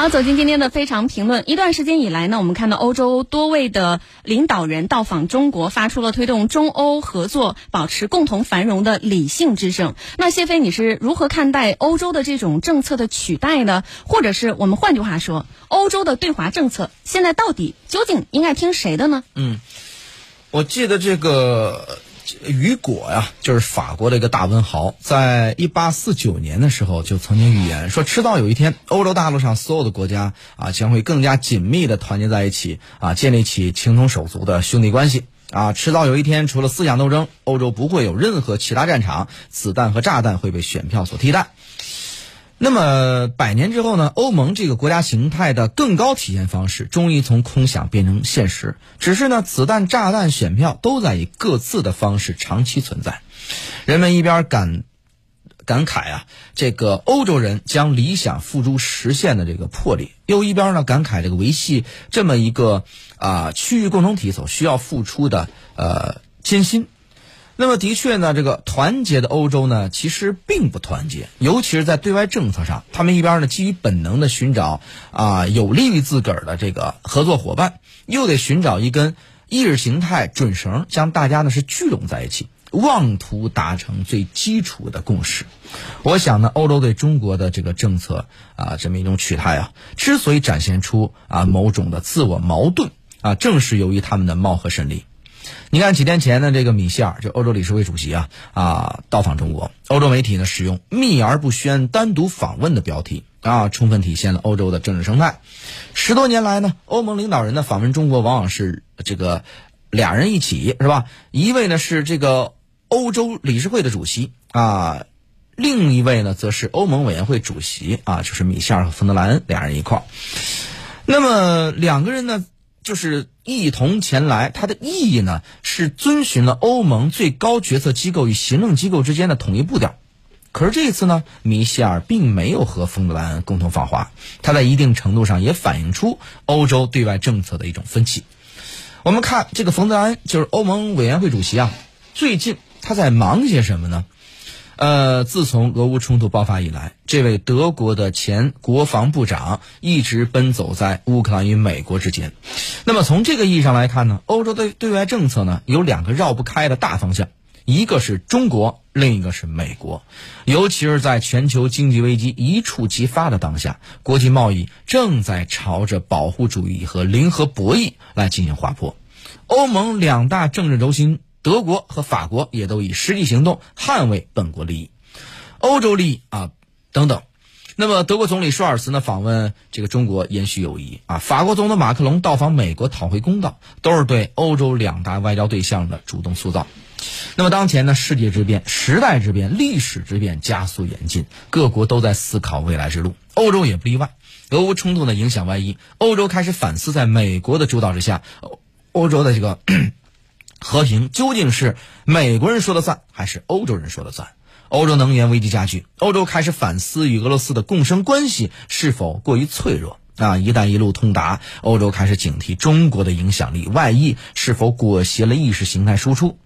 好，走进今天的非常评论。一段时间以来呢，我们看到欧洲多位的领导人到访中国，发出了推动中欧合作、保持共同繁荣的理性之声。那谢飞，你是如何看待欧洲的这种政策的取代呢？或者是我们换句话说，欧洲的对华政策现在到底究竟应该听谁的呢？嗯，我记得这个。雨果呀，就是法国的一个大文豪，在一八四九年的时候就曾经预言说，迟早有一天，欧洲大陆上所有的国家啊，将会更加紧密的团结在一起啊，建立起情同手足的兄弟关系啊。迟早有一天，除了思想斗争，欧洲不会有任何其他战场，子弹和炸弹会被选票所替代。那么百年之后呢？欧盟这个国家形态的更高体现方式，终于从空想变成现实。只是呢，子弹、炸弹、选票都在以各自的方式长期存在。人们一边感感慨啊，这个欧洲人将理想付诸实现的这个魄力，又一边呢感慨这个维系这么一个啊区域共同体所需要付出的呃艰辛。那么的确呢，这个团结的欧洲呢，其实并不团结，尤其是在对外政策上，他们一边呢基于本能的寻找啊有利于自个儿的这个合作伙伴，又得寻找一根意识形态准绳，将大家呢是聚拢在一起，妄图达成最基础的共识。我想呢，欧洲对中国的这个政策啊，这么一种取态啊，之所以展现出啊某种的自我矛盾啊，正是由于他们的貌合神离。你看几天前的这个米歇尔，就欧洲理事会主席啊啊到访中国，欧洲媒体呢使用“秘而不宣，单独访问”的标题啊，充分体现了欧洲的政治生态。十多年来呢，欧盟领导人呢访问中国，往往是这个俩人一起是吧？一位呢是这个欧洲理事会的主席啊，另一位呢则是欧盟委员会主席啊，就是米歇尔和冯德莱恩俩人一块儿。那么两个人呢？就是一同前来，它的意义呢是遵循了欧盟最高决策机构与行政机构之间的统一步调。可是这一次呢，米歇尔并没有和冯德莱恩共同访华，他在一定程度上也反映出欧洲对外政策的一种分歧。我们看这个冯德莱恩，就是欧盟委员会主席啊，最近他在忙些什么呢？呃，自从俄乌冲突爆发以来，这位德国的前国防部长一直奔走在乌克兰与美国之间。那么从这个意义上来看呢，欧洲的对外政策呢有两个绕不开的大方向，一个是中国，另一个是美国。尤其是在全球经济危机一触即发的当下，国际贸易正在朝着保护主义和零和博弈来进行滑坡。欧盟两大政治轴心。德国和法国也都以实际行动捍卫本国利益、欧洲利益啊等等。那么，德国总理舒尔茨呢访问这个中国，延续友谊啊；法国总统马克龙到访美国，讨回公道，都是对欧洲两大外交对象的主动塑造。那么，当前呢，世界之变、时代之变、历史之变加速演进，各国都在思考未来之路，欧洲也不例外。俄乌冲突的影响外溢，欧洲开始反思，在美国的主导之下，欧洲的这个。和平究竟是美国人说了算，还是欧洲人说了算？欧洲能源危机加剧，欧洲开始反思与俄罗斯的共生关系是否过于脆弱啊！“一带一路”通达，欧洲开始警惕中国的影响力外溢是否裹挟了意识形态输出。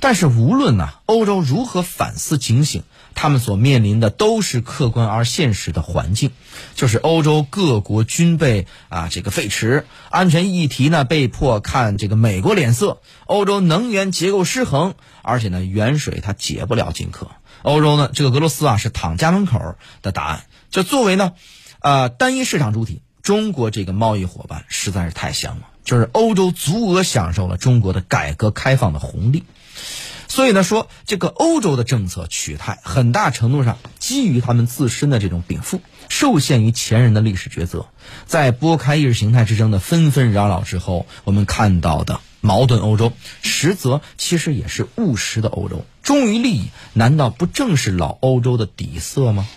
但是，无论呢，欧洲如何反思警醒。他们所面临的都是客观而现实的环境，就是欧洲各国军备啊这个废弛，安全议题呢被迫看这个美国脸色，欧洲能源结构失衡，而且呢远水它解不了近渴，欧洲呢这个俄罗斯啊是躺家门口的答案。就作为呢，呃单一市场主体，中国这个贸易伙伴实在是太香了，就是欧洲足额享受了中国的改革开放的红利。所以呢，说这个欧洲的政策取态，很大程度上基于他们自身的这种禀赋，受限于前人的历史抉择。在拨开意识形态之争的纷纷扰扰之后，我们看到的矛盾欧洲，实则其实也是务实的欧洲。忠于利益，难道不正是老欧洲的底色吗？